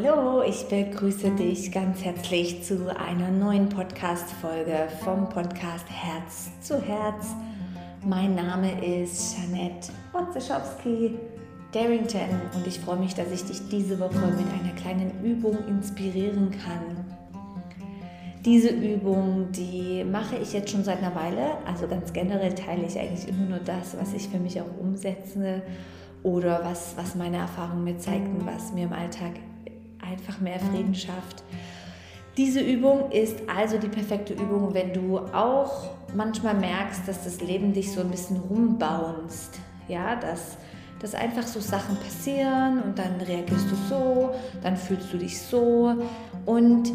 Hallo, ich begrüße dich ganz herzlich zu einer neuen Podcast-Folge vom Podcast Herz zu Herz. Mein Name ist Janette Wotzeschowski Darrington und ich freue mich, dass ich dich diese Woche mit einer kleinen Übung inspirieren kann. Diese Übung, die mache ich jetzt schon seit einer Weile. Also ganz generell teile ich eigentlich immer nur das, was ich für mich auch umsetze oder was, was meine Erfahrungen mir zeigten, was mir im Alltag einfach mehr Frieden schafft. Diese Übung ist also die perfekte Übung, wenn du auch manchmal merkst, dass das Leben dich so ein bisschen rumbaunst. Ja, dass, dass einfach so Sachen passieren und dann reagierst du so, dann fühlst du dich so. Und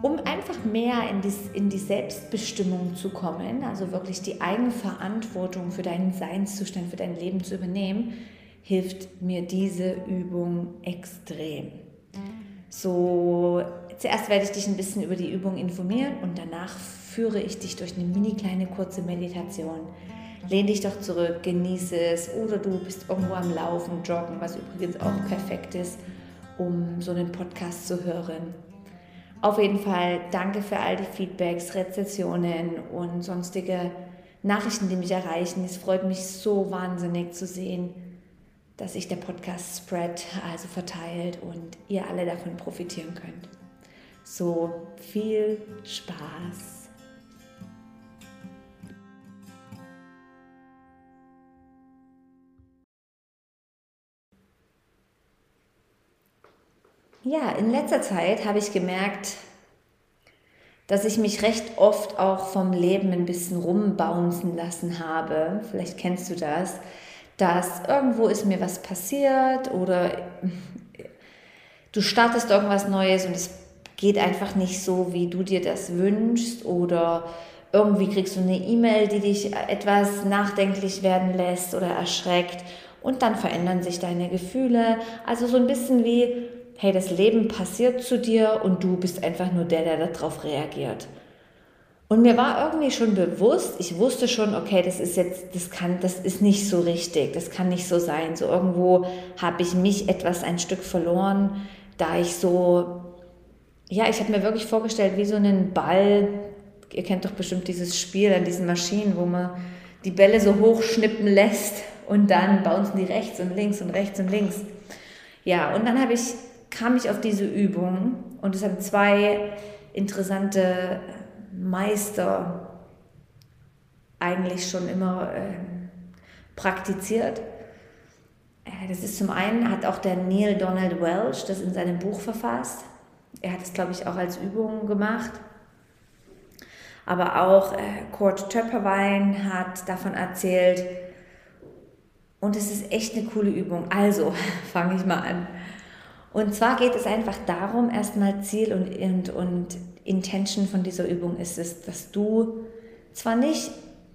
um einfach mehr in die, in die Selbstbestimmung zu kommen, also wirklich die Eigenverantwortung für deinen Seinszustand, für dein Leben zu übernehmen, hilft mir diese Übung extrem. So, zuerst werde ich dich ein bisschen über die Übung informieren und danach führe ich dich durch eine mini kleine kurze Meditation. Lehn dich doch zurück, genieße es oder du bist irgendwo am Laufen, Joggen, was übrigens auch perfekt ist, um so einen Podcast zu hören. Auf jeden Fall danke für all die Feedbacks, Rezessionen und sonstige Nachrichten, die mich erreichen. Es freut mich so wahnsinnig zu sehen, dass sich der Podcast spread, also verteilt und ihr alle davon profitieren könnt. So viel Spaß! Ja, in letzter Zeit habe ich gemerkt, dass ich mich recht oft auch vom Leben ein bisschen rumbouncen lassen habe. Vielleicht kennst du das dass irgendwo ist mir was passiert oder du startest irgendwas Neues und es geht einfach nicht so, wie du dir das wünschst oder irgendwie kriegst du eine E-Mail, die dich etwas nachdenklich werden lässt oder erschreckt und dann verändern sich deine Gefühle. Also so ein bisschen wie, hey, das Leben passiert zu dir und du bist einfach nur der, der darauf reagiert. Und mir war irgendwie schon bewusst, ich wusste schon, okay, das ist jetzt, das kann, das ist nicht so richtig, das kann nicht so sein. So irgendwo habe ich mich etwas ein Stück verloren, da ich so, ja, ich habe mir wirklich vorgestellt, wie so einen Ball, ihr kennt doch bestimmt dieses Spiel an diesen Maschinen, wo man die Bälle so hochschnippen lässt und dann bouncen die rechts und links und rechts und links. Ja, und dann habe ich, kam ich auf diese Übung und es haben zwei interessante Meister eigentlich schon immer äh, praktiziert. Das ist zum einen, hat auch der Neil Donald Welch das in seinem Buch verfasst. Er hat es, glaube ich, auch als Übung gemacht. Aber auch äh, Kurt Töpperwein hat davon erzählt. Und es ist echt eine coole Übung. Also fange ich mal an. Und zwar geht es einfach darum, erstmal Ziel und, und, und Intention von dieser Übung ist es, dass du zwar nicht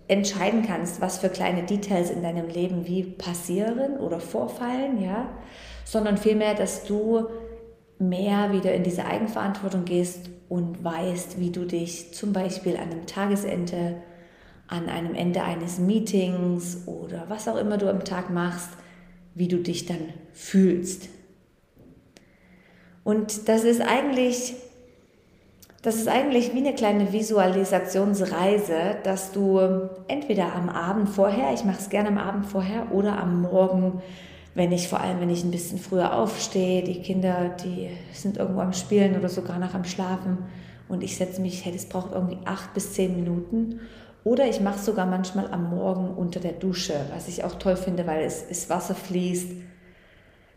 entscheiden kannst, was für kleine Details in deinem Leben wie passieren oder vorfallen, ja, sondern vielmehr, dass du mehr wieder in diese Eigenverantwortung gehst und weißt, wie du dich zum Beispiel an einem Tagesende, an einem Ende eines Meetings oder was auch immer du am Tag machst, wie du dich dann fühlst. Und das ist eigentlich das ist eigentlich wie eine kleine Visualisationsreise, dass du entweder am Abend vorher, ich mache es gerne am Abend vorher, oder am Morgen, wenn ich vor allem, wenn ich ein bisschen früher aufstehe, die Kinder, die sind irgendwo am Spielen oder sogar noch am Schlafen und ich setze mich, hey, das braucht irgendwie acht bis zehn Minuten. Oder ich mache es sogar manchmal am Morgen unter der Dusche, was ich auch toll finde, weil es, es Wasser fließt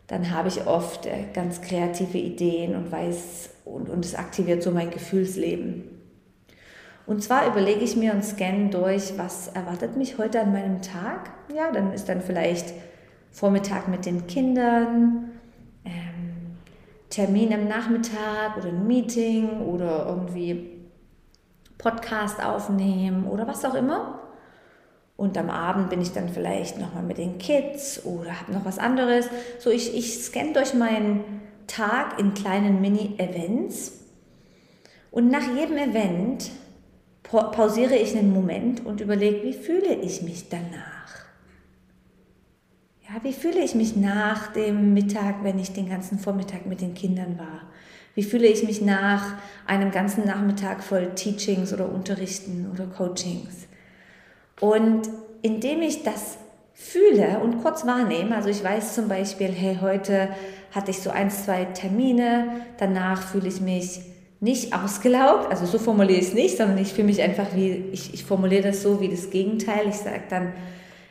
dann habe ich oft äh, ganz kreative Ideen und weiß und, und es aktiviert so mein Gefühlsleben. Und zwar überlege ich mir und scanne durch, was erwartet mich heute an meinem Tag. Ja, dann ist dann vielleicht Vormittag mit den Kindern, ähm, Termin am Nachmittag oder ein Meeting oder irgendwie Podcast aufnehmen oder was auch immer. Und am Abend bin ich dann vielleicht nochmal mit den Kids oder habe noch was anderes. So, ich, ich scanne durch meinen Tag in kleinen Mini-Events. Und nach jedem Event pausiere ich einen Moment und überlege, wie fühle ich mich danach? Ja, wie fühle ich mich nach dem Mittag, wenn ich den ganzen Vormittag mit den Kindern war? Wie fühle ich mich nach einem ganzen Nachmittag voll Teachings oder Unterrichten oder Coachings? Und indem ich das fühle und kurz wahrnehme, also ich weiß zum Beispiel, hey, heute hatte ich so ein, zwei Termine, danach fühle ich mich nicht ausgelaugt, also so formuliere ich es nicht, sondern ich fühle mich einfach wie, ich, ich formuliere das so wie das Gegenteil. Ich sage dann,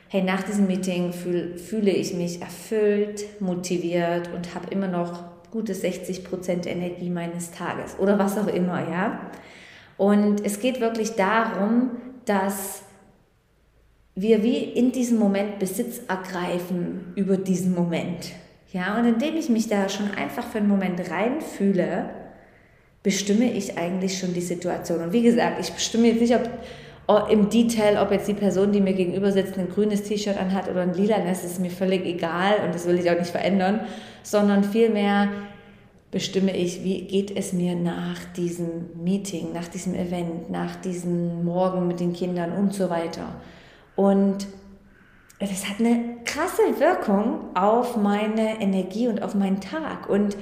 hey, nach diesem Meeting fühl, fühle ich mich erfüllt, motiviert und habe immer noch gute 60 Prozent Energie meines Tages oder was auch immer, ja. Und es geht wirklich darum, dass wir wie in diesem Moment Besitz ergreifen über diesen Moment. Ja, und indem ich mich da schon einfach für einen Moment reinfühle, bestimme ich eigentlich schon die Situation. Und wie gesagt, ich bestimme jetzt nicht, ob im Detail, ob jetzt die Person, die mir gegenüber sitzt, ein grünes T-Shirt anhat oder ein lila, das ist mir völlig egal und das will ich auch nicht verändern, sondern vielmehr bestimme ich, wie geht es mir nach diesem Meeting, nach diesem Event, nach diesem Morgen mit den Kindern und so weiter. Und das hat eine krasse Wirkung auf meine Energie und auf meinen Tag. Und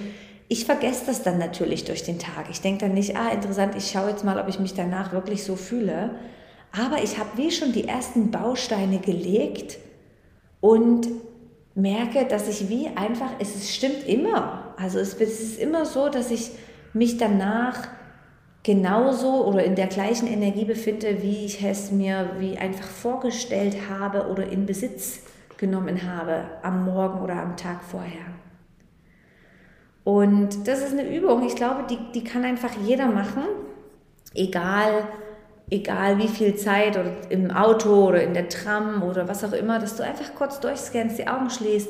ich vergesse das dann natürlich durch den Tag. Ich denke dann nicht, ah, interessant, ich schaue jetzt mal, ob ich mich danach wirklich so fühle. Aber ich habe wie schon die ersten Bausteine gelegt und merke, dass ich wie einfach, es stimmt immer. Also es, es ist immer so, dass ich mich danach genauso oder in der gleichen Energie befinde, wie ich es mir wie einfach vorgestellt habe oder in Besitz genommen habe am Morgen oder am Tag vorher. Und das ist eine Übung, ich glaube, die, die kann einfach jeder machen, egal, egal wie viel Zeit oder im Auto oder in der Tram oder was auch immer, dass du einfach kurz durchscannst, die Augen schließt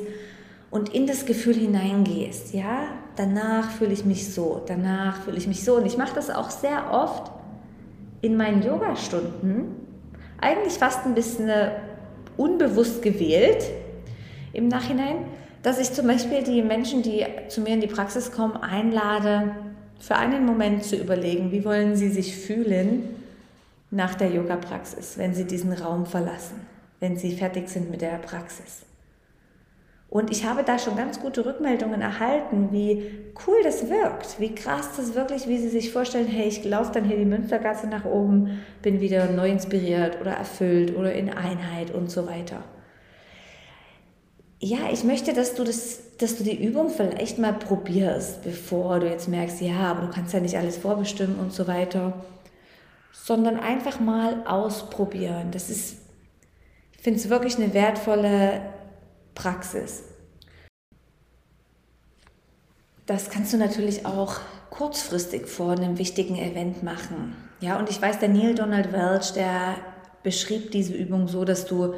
und in das Gefühl hineingehst, ja, danach fühle ich mich so, danach fühle ich mich so. Und ich mache das auch sehr oft in meinen Yoga-Stunden, eigentlich fast ein bisschen äh, unbewusst gewählt im Nachhinein, dass ich zum Beispiel die Menschen, die zu mir in die Praxis kommen, einlade, für einen Moment zu überlegen, wie wollen sie sich fühlen nach der Yoga-Praxis, wenn sie diesen Raum verlassen, wenn sie fertig sind mit der Praxis. Und ich habe da schon ganz gute Rückmeldungen erhalten, wie cool das wirkt, wie krass das wirklich, wie sie sich vorstellen, hey, ich laufe dann hier die Münstergasse nach oben, bin wieder neu inspiriert oder erfüllt oder in Einheit und so weiter. Ja, ich möchte, dass du, das, dass du die Übung vielleicht mal probierst, bevor du jetzt merkst, ja, aber du kannst ja nicht alles vorbestimmen und so weiter, sondern einfach mal ausprobieren. Das ist, ich finde es wirklich eine wertvolle Praxis. Das kannst du natürlich auch kurzfristig vor einem wichtigen Event machen. Ja, und ich weiß, der Neil Donald Welch, der beschrieb diese Übung so, dass du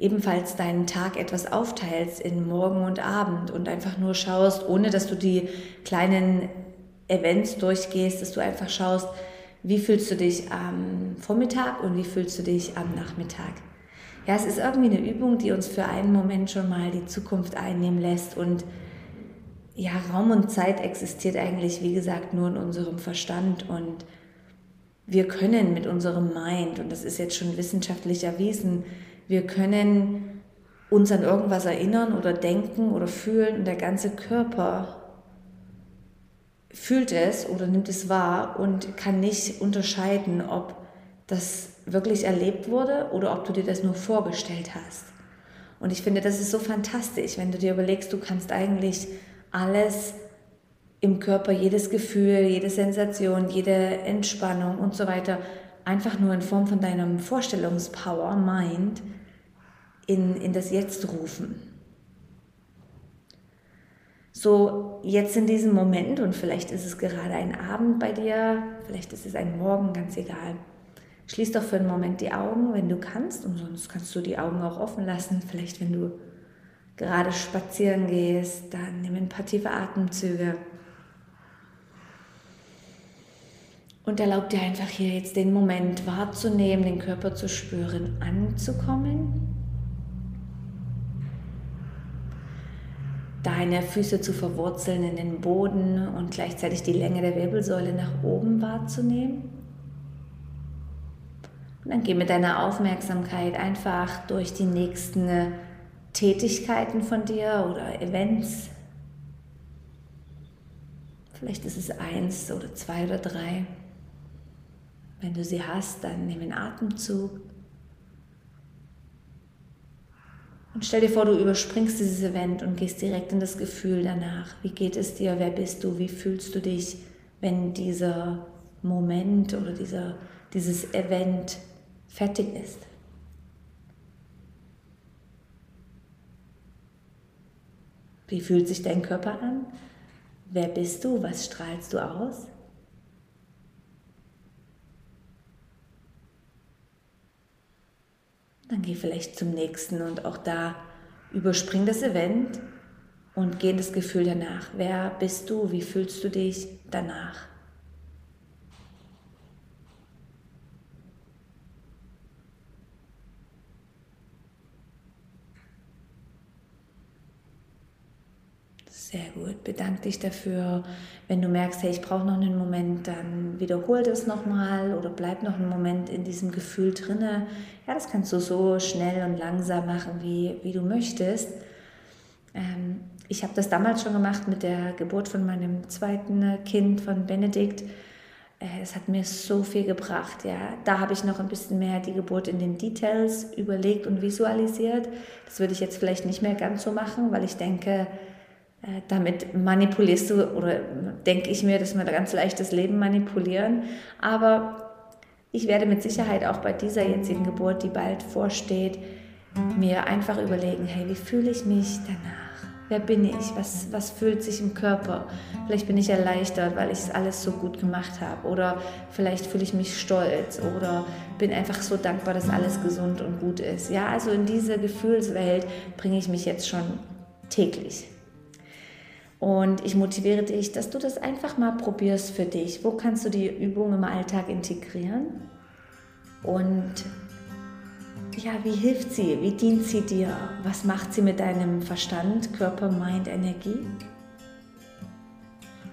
ebenfalls deinen Tag etwas aufteilst in Morgen und Abend und einfach nur schaust, ohne dass du die kleinen Events durchgehst, dass du einfach schaust, wie fühlst du dich am Vormittag und wie fühlst du dich am Nachmittag ja, es ist irgendwie eine Übung, die uns für einen Moment schon mal die Zukunft einnehmen lässt. Und ja, Raum und Zeit existiert eigentlich, wie gesagt, nur in unserem Verstand. Und wir können mit unserem Mind, und das ist jetzt schon wissenschaftlich erwiesen, wir können uns an irgendwas erinnern oder denken oder fühlen. Und der ganze Körper fühlt es oder nimmt es wahr und kann nicht unterscheiden, ob das wirklich erlebt wurde oder ob du dir das nur vorgestellt hast. Und ich finde, das ist so fantastisch, wenn du dir überlegst, du kannst eigentlich alles im Körper, jedes Gefühl, jede Sensation, jede Entspannung und so weiter, einfach nur in Form von deinem Vorstellungspower, Mind, in, in das Jetzt rufen. So, jetzt in diesem Moment, und vielleicht ist es gerade ein Abend bei dir, vielleicht ist es ein Morgen, ganz egal. Schließ doch für einen Moment die Augen, wenn du kannst, und sonst kannst du die Augen auch offen lassen. Vielleicht, wenn du gerade spazieren gehst, dann nimm ein paar tiefe Atemzüge. Und erlaub dir einfach hier jetzt den Moment wahrzunehmen, den Körper zu spüren, anzukommen. Deine Füße zu verwurzeln in den Boden und gleichzeitig die Länge der Wirbelsäule nach oben wahrzunehmen. Und dann geh mit deiner Aufmerksamkeit einfach durch die nächsten Tätigkeiten von dir oder Events. Vielleicht ist es eins oder zwei oder drei. Wenn du sie hast, dann nimm einen Atemzug. Und stell dir vor, du überspringst dieses Event und gehst direkt in das Gefühl danach. Wie geht es dir? Wer bist du? Wie fühlst du dich, wenn dieser Moment oder dieser, dieses Event fertig ist? Wie fühlt sich dein Körper an? Wer bist du? Was strahlst du aus? Dann geh vielleicht zum nächsten und auch da überspring das Event und geh in das Gefühl danach. Wer bist du? Wie fühlst du dich danach? Sehr gut. Bedank dich dafür. Wenn du merkst, hey, ich brauche noch einen Moment, dann wiederhol das nochmal oder bleib noch einen Moment in diesem Gefühl drinne. Ja, das kannst du so schnell und langsam machen, wie, wie du möchtest. Ähm, ich habe das damals schon gemacht mit der Geburt von meinem zweiten Kind, von Benedikt. Äh, es hat mir so viel gebracht. Ja. Da habe ich noch ein bisschen mehr die Geburt in den Details überlegt und visualisiert. Das würde ich jetzt vielleicht nicht mehr ganz so machen, weil ich denke, damit manipulierst du oder denke ich mir, dass wir ganz leicht das Leben manipulieren. Aber ich werde mit Sicherheit auch bei dieser jetzigen Geburt, die bald vorsteht, mir einfach überlegen, hey, wie fühle ich mich danach? Wer bin ich? Was, was fühlt sich im Körper? Vielleicht bin ich erleichtert, weil ich es alles so gut gemacht habe. Oder vielleicht fühle ich mich stolz oder bin einfach so dankbar, dass alles gesund und gut ist. Ja, also in diese Gefühlswelt bringe ich mich jetzt schon täglich. Und ich motiviere dich, dass du das einfach mal probierst für dich. Wo kannst du die Übung im Alltag integrieren? Und ja, wie hilft sie? Wie dient sie dir? Was macht sie mit deinem Verstand, Körper, Mind, Energie?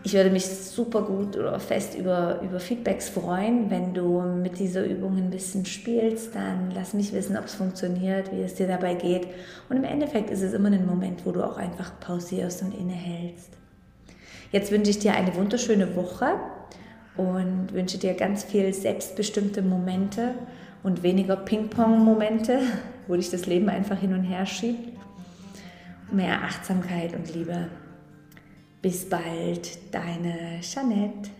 Ich würde mich super gut oder fest über, über Feedbacks freuen. Wenn du mit dieser Übung ein bisschen spielst, dann lass mich wissen, ob es funktioniert, wie es dir dabei geht. Und im Endeffekt ist es immer ein Moment, wo du auch einfach pausierst und innehältst. Jetzt wünsche ich dir eine wunderschöne Woche und wünsche dir ganz viel selbstbestimmte Momente und weniger Ping-Pong-Momente, wo dich das Leben einfach hin und her schiebt. Mehr Achtsamkeit und Liebe. Bis bald, deine Jeanette.